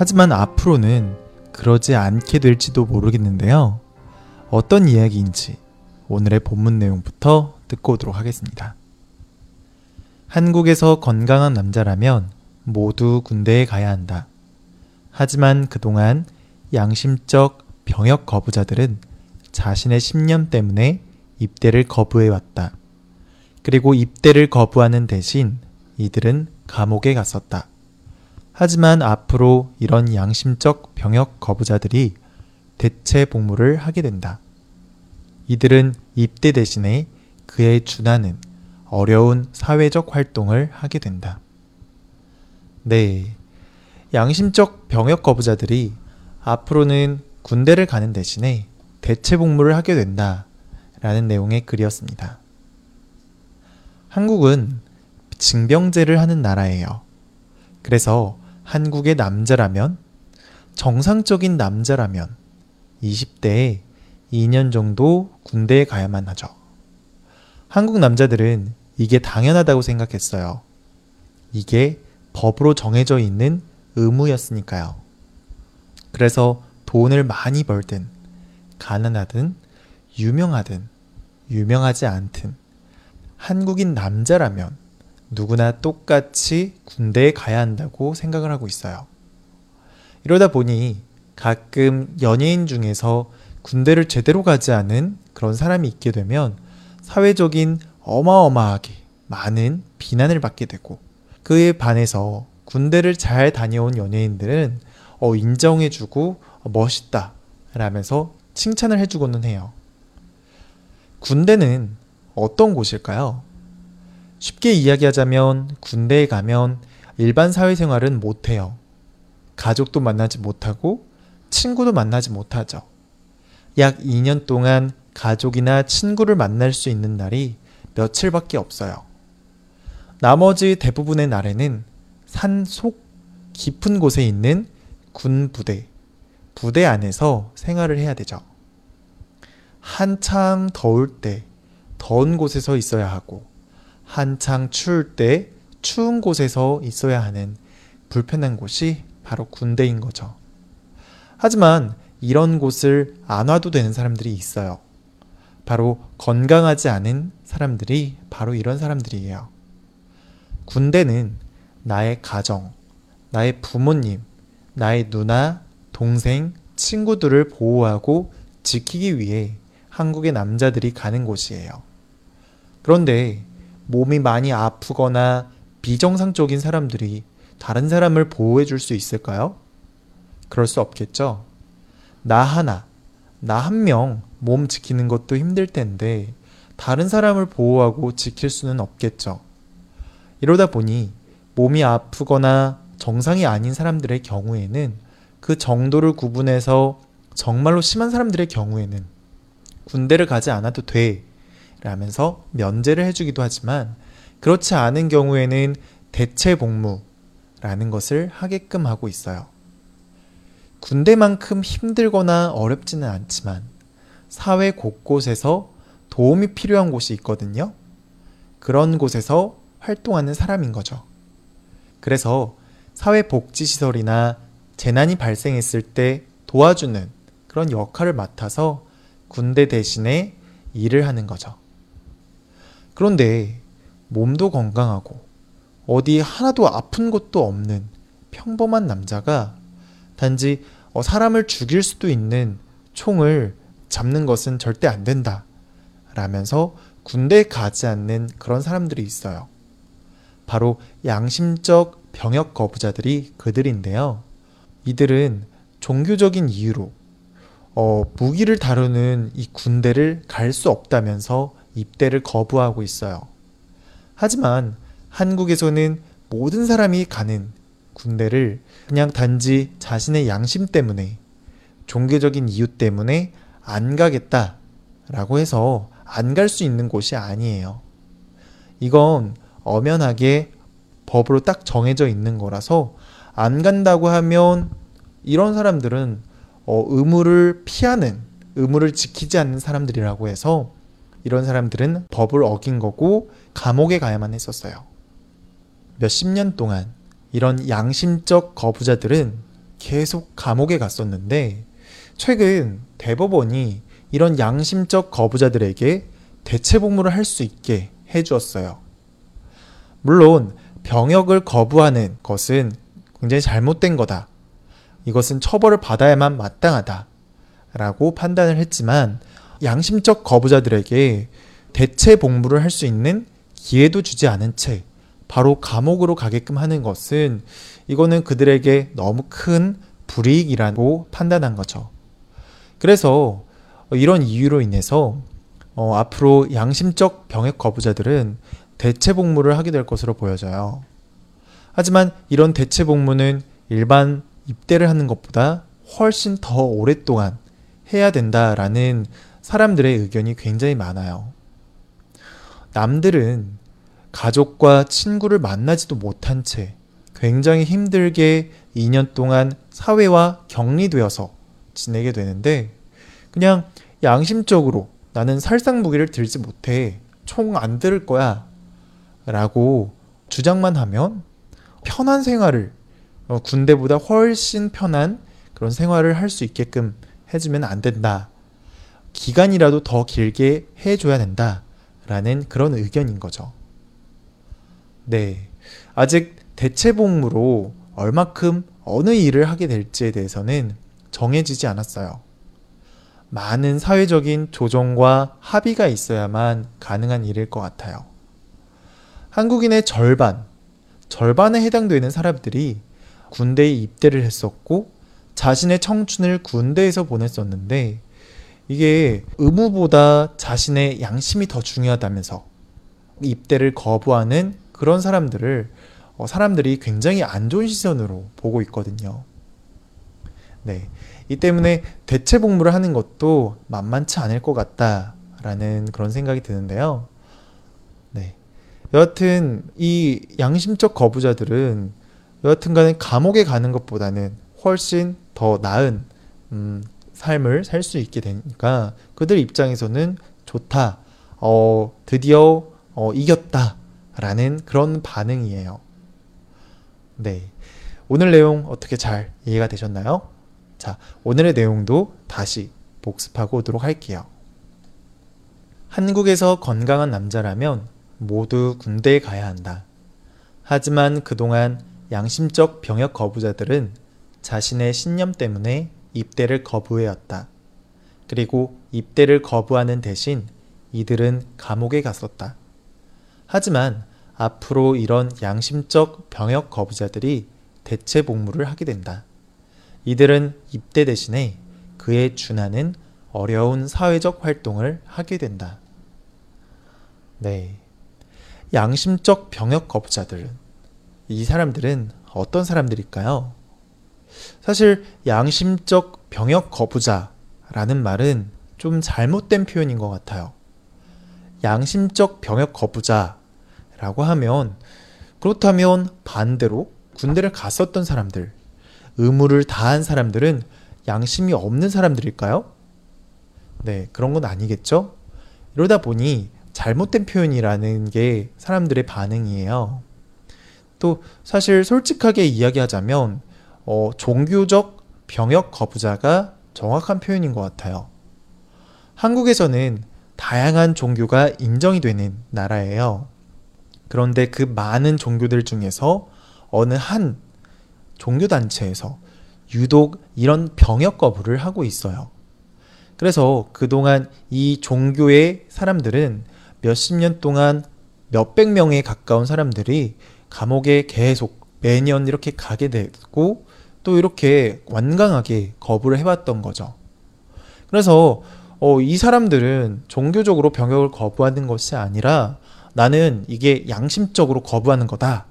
하지만 앞으로는 그러지 않게 될지도 모르겠는데요. 어떤 이야기인지 오늘의 본문 내용부터 듣고 오도록 하겠습니다. 한국에서 건강한 남자라면 모두 군대에 가야 한다. 하지만 그동안 양심적 병역 거부자들은 자신의 신념 때문에 입대를 거부해왔다. 그리고 입대를 거부하는 대신 이들은 감옥에 갔었다. 하지만 앞으로 이런 양심적 병역 거부자들이 대체 복무를 하게 된다. 이들은 입대 대신에 그에 준하는 어려운 사회적 활동을 하게 된다. 네. 양심적 병역 거부자들이 앞으로는 군대를 가는 대신에 대체 복무를 하게 된다. 라는 내용의 글이었습니다. 한국은 징병제를 하는 나라예요. 그래서 한국의 남자라면, 정상적인 남자라면 20대에 2년 정도 군대에 가야만 하죠. 한국 남자들은 이게 당연하다고 생각했어요. 이게 법으로 정해져 있는 의무였으니까요. 그래서 돈을 많이 벌든, 가난하든, 유명하든, 유명하지 않든, 한국인 남자라면 누구나 똑같이 군대에 가야 한다고 생각을 하고 있어요. 이러다 보니 가끔 연예인 중에서 군대를 제대로 가지 않은 그런 사람이 있게 되면 사회적인 어마어마하게 많은 비난을 받게 되고 그에 반해서 군대를 잘 다녀온 연예인들은 어, 인정해주고 어, 멋있다 라면서 칭찬을 해주고는 해요. 군대는 어떤 곳일까요? 쉽게 이야기하자면 군대에 가면 일반 사회생활은 못해요. 가족도 만나지 못하고 친구도 만나지 못하죠. 약 2년 동안 가족이나 친구를 만날 수 있는 날이 며칠밖에 없어요. 나머지 대부분의 날에는 산 속 깊은 곳에 있는 군 부대, 부대 안에서 생활을 해야 되죠. 한창 더울 때 더운 곳에서 있어야 하고, 한창 추울 때 추운 곳에서 있어야 하는 불편한 곳이 바로 군대인 거죠. 하지만 이런 곳을 안 와도 되는 사람들이 있어요. 바로 건강하지 않은 사람들이 바로 이런 사람들이에요. 군대는 나의 가정, 나의 부모님, 나의 누나, 동생, 친구들을 보호하고 지키기 위해 한국의 남자들이 가는 곳이에요. 그런데 몸이 많이 아프거나 비정상적인 사람들이 다른 사람을 보호해 줄 수 있을까요? 그럴 수 없겠죠? 나 하나, 나 한 명 몸 지키는 것도 힘들 텐데 다른 사람을 보호하고 지킬 수는 없겠죠. 이러다 보니 몸이 아프거나 정상이 아닌 사람들의 경우에는 그 정도를 구분해서 정말로 심한 사람들의 경우에는 군대를 가지 않아도 돼 라면서 면제를 해주기도 하지만 그렇지 않은 경우에는 대체 복무라는 것을 하게끔 하고 있어요. 군대만큼 힘들거나 어렵지는 않지만 사회 곳곳에서 도움이 필요한 곳이 있거든요. 그런 곳에서 활동하는 사람인 거죠. 그래서 사회복지시설이나 재난이 발생했을 때 도와주는 그런 역할을 맡아서 군대 대신에 일을 하는 거죠. 그런데 몸도 건강하고 어디 하나도 아픈 것도 없는 평범한 남자가 단지 어, 사람을 죽일 수도 있는 총을 잡는 것은 절대 안 된다. 라면서 군대에 가지 않는 그런 사람들이 있어요. 바로 양심적 병역 거부자들이 그들인데요. 이들은 종교적인 이유로 어, 무기를 다루는 이 군대를 갈 수 없다면서 입대를 거부하고 있어요. 하지만 한국에서는 모든 사람이 가는 군대를 그냥 단지 자신의 양심 때문에 종교적인 이유 때문에 안 가겠다 라고 해서 안 갈 수 있는 곳이 아니에요. 이건 엄연하게 법으로 딱 정해져 있는 거라서 안 간다고 하면 이런 사람들은 어, 의무를 피하는 의무를 지키지 않는 사람들이라고 해서 이런 사람들은 법을 어긴 거고 감옥에 가야만 했었어요. 몇십 년 동안 이런 양심적 거부자들은 계속 감옥에 갔었는데 최근 대법원이 이런 양심적 거부자들에게 대체 복무를 할 수 있게 해주었어요. 물론 병역을 거부하는 것은 굉장히 잘못된 거다. 이것은 처벌을 받아야만 마땅하다. 라고 판단을 했지만 양심적 거부자들에게 대체 복무를 할 수 있는 기회도 주지 않은 채 바로 감옥으로 가게끔 하는 것은 이거는 그들에게 너무 큰 불이익이라고 판단한 거죠. 그래서 이런 이유로 인해서 어, 앞으로 양심적 병역 거부자들은 대체 복무를 하게 될 것으로 보여져요. 하지만 이런 대체 복무는 일반 입대를 하는 것보다 훨씬 더 오랫동안 해야 된다라는 사람들의 의견이 굉장히 많아요. 남들은 가족과 친구를 만나지도 못한 채 굉장히 힘들게 2년 동안 사회와 격리되어서 지내게 되는데 그냥 양심적으로 나는 살상 무기를 들지 못해 총 안 들을 거야 라고 주장만 하면 편한 생활을 어, 군대보다 훨씬 편한 그런 생활을 할 수 있게끔 해주면 안 된다. 기간이라도 더 길게 해줘야 된다. 라는 그런 의견인 거죠. 네. 아직 대체 복무로 얼마큼 어느 일을 하게 될지에 대해서는 정해지지 않았어요. 많은 사회적인 조정과 합의가 있어야만 가능한 일일 것 같아요. 한국인의 절반, 절반에 해당되는 사람들이 군대에 입대를 했었고 자신의 청춘을 군대에서 보냈었는데 이게 의무보다 자신의 양심이 더 중요하다면서 입대를 거부하는 그런 사람들을 어, 사람들이 굉장히 안 좋은 시선으로 보고 있거든요. 네. 이 때문에 대체 복무를 하는 것도 만만치 않을 것 같다라는 그런 생각이 드는데요. 네. 여하튼 이 양심적 거부자들은 여하튼 간에 감옥에 가는 것보다는 훨씬 더 나은 음, 삶을 살 수 있게 되니까 그들 입장에서는 좋다. 어, 드디어 어, 이겼다. 라는 그런 반응이에요. 네. 오늘 내용 어떻게 잘 이해가 되셨나요? 자, 오늘의 내용도 다시 복습하고 오도록 할게요. 한국에서 건강한 남자라면 모두 군대에 가야 한다. 하지만 그동안 양심적 병역 거부자들은 자신의 신념 때문에 입대를 거부해왔다. 그리고 입대를 거부하는 대신 이들은 감옥에 갔었다. 하지만 앞으로 이런 양심적 병역 거부자들이 대체 복무를 하게 된다. 이들은 입대 대신에 그에 준하는 어려운 사회적 활동을 하게 된다. 네. 양심적 병역 거부자들. 이 사람들은 어떤 사람들일까요? 사실 양심적 병역 거부자라는 말은 좀 잘못된 표현인 것 같아요. 양심적 병역 거부자라고 하면 그렇다면 반대로 군대를 갔었던 사람들, 의무를 다한 사람들은 양심이 없는 사람들일까요? 네, 그런 건 아니겠죠? 이러다 보니 잘못된 표현이라는 게 사람들의 반응이에요. 또 사실 솔직하게 이야기하자면 어, 종교적 병역 거부자가 정확한 표현인 것 같아요. 한국에서는 다양한 종교가 인정이 되는 나라예요. 그런데 그 많은 종교들 중에서 어느 한 종교단체에서 유독 이런 병역 거부를 하고 있어요. 그래서 그동안 이 종교의 사람들은 몇십 년 동안 몇백 명에 가까운 사람들이 감옥에 계속 매년 이렇게 가게 되고 또 이렇게 완강하게 거부를 해왔던 거죠. 그래서 어, 이 사람들은 종교적으로 병역을 거부하는 것이 아니라 나는 이게 양심적으로 거부하는 거다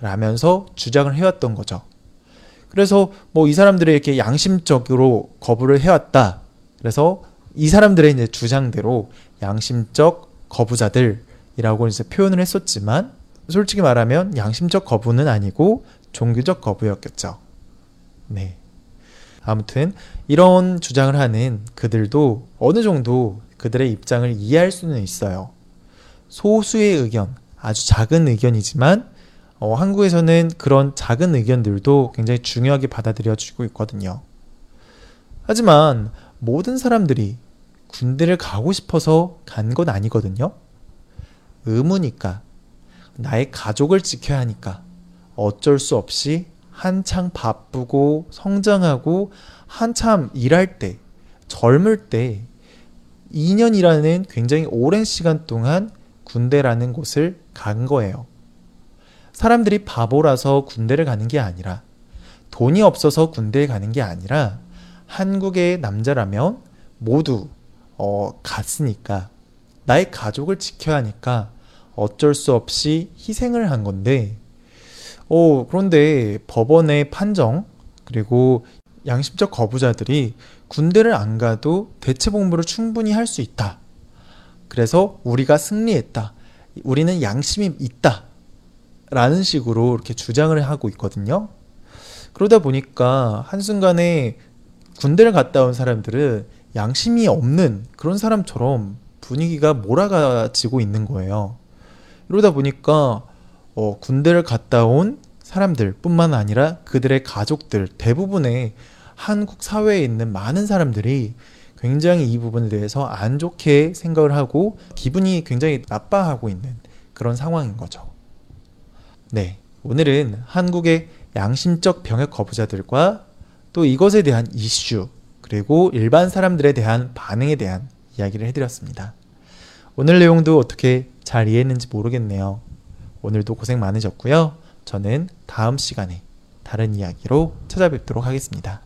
라면서 주장을 해왔던 거죠. 그래서 뭐 이 사람들이 이렇게 양심적으로 거부를 해왔다. 그래서 이 사람들의 이제 주장대로 양심적 거부자들이라고 이제 표현을 했었지만 솔직히 말하면 양심적 거부는 아니고 종교적 거부였겠죠. 네. 아무튼 이런 주장을 하는 그들도 어느 정도 그들의 입장을 이해할 수는 있어요. 소수의 의견, 아주 작은 의견이지만 어, 한국에서는 그런 작은 의견들도 굉장히 중요하게 받아들여지고 있거든요. 하지만 모든 사람들이 군대를 가고 싶어서 간 건 아니거든요. 의무니까, 나의 가족을 지켜야 하니까 어쩔 수 없이 한창 바쁘고 성장하고 한참 일할 때, 젊을 때 2년이라는 굉장히 오랜 시간 동안 군대라는 곳을 간 거예요. 사람들이 바보라서 군대를 가는 게 아니라 돈이 없어서 군대에 가는 게 아니라 한국의 남자라면 모두 어, 갔으니까 나의 가족을 지켜야 하니까 어쩔 수 없이 희생을 한 건데 어, 그런데 법원의 판정 그리고 양심적 거부자들이 군대를 안 가도 대체 복무를 충분히 할 수 있다. 그래서 우리가 승리했다. 우리는 양심이 있다. 라는 식으로 이렇게 주장을 하고 있거든요. 그러다 보니까 한순간에 군대를 갔다 온 사람들은 양심이 없는 그런 사람처럼 분위기가 몰아가지고 있는 거예요. 이러다 보니까 어, 군대를 갔다 온 사람들 뿐만 아니라 그들의 가족들 대부분의 한국 사회에 있는 많은 사람들이 굉장히 이 부분에 대해서 안 좋게 생각을 하고 기분이 굉장히 나빠하고 있는 그런 상황인 거죠. 네. 오늘은 한국의 양심적 병역 거부자들과 또 이것에 대한 이슈, 그리고 일반 사람들에 대한 반응에 대한 이야기를 해드렸습니다. 오늘 내용도 어떻게 잘 이해했는지 모르겠네요. 오늘도 고생 많으셨고요. 저는 다음 시간에 다른 이야기로 찾아뵙도록 하겠습니다.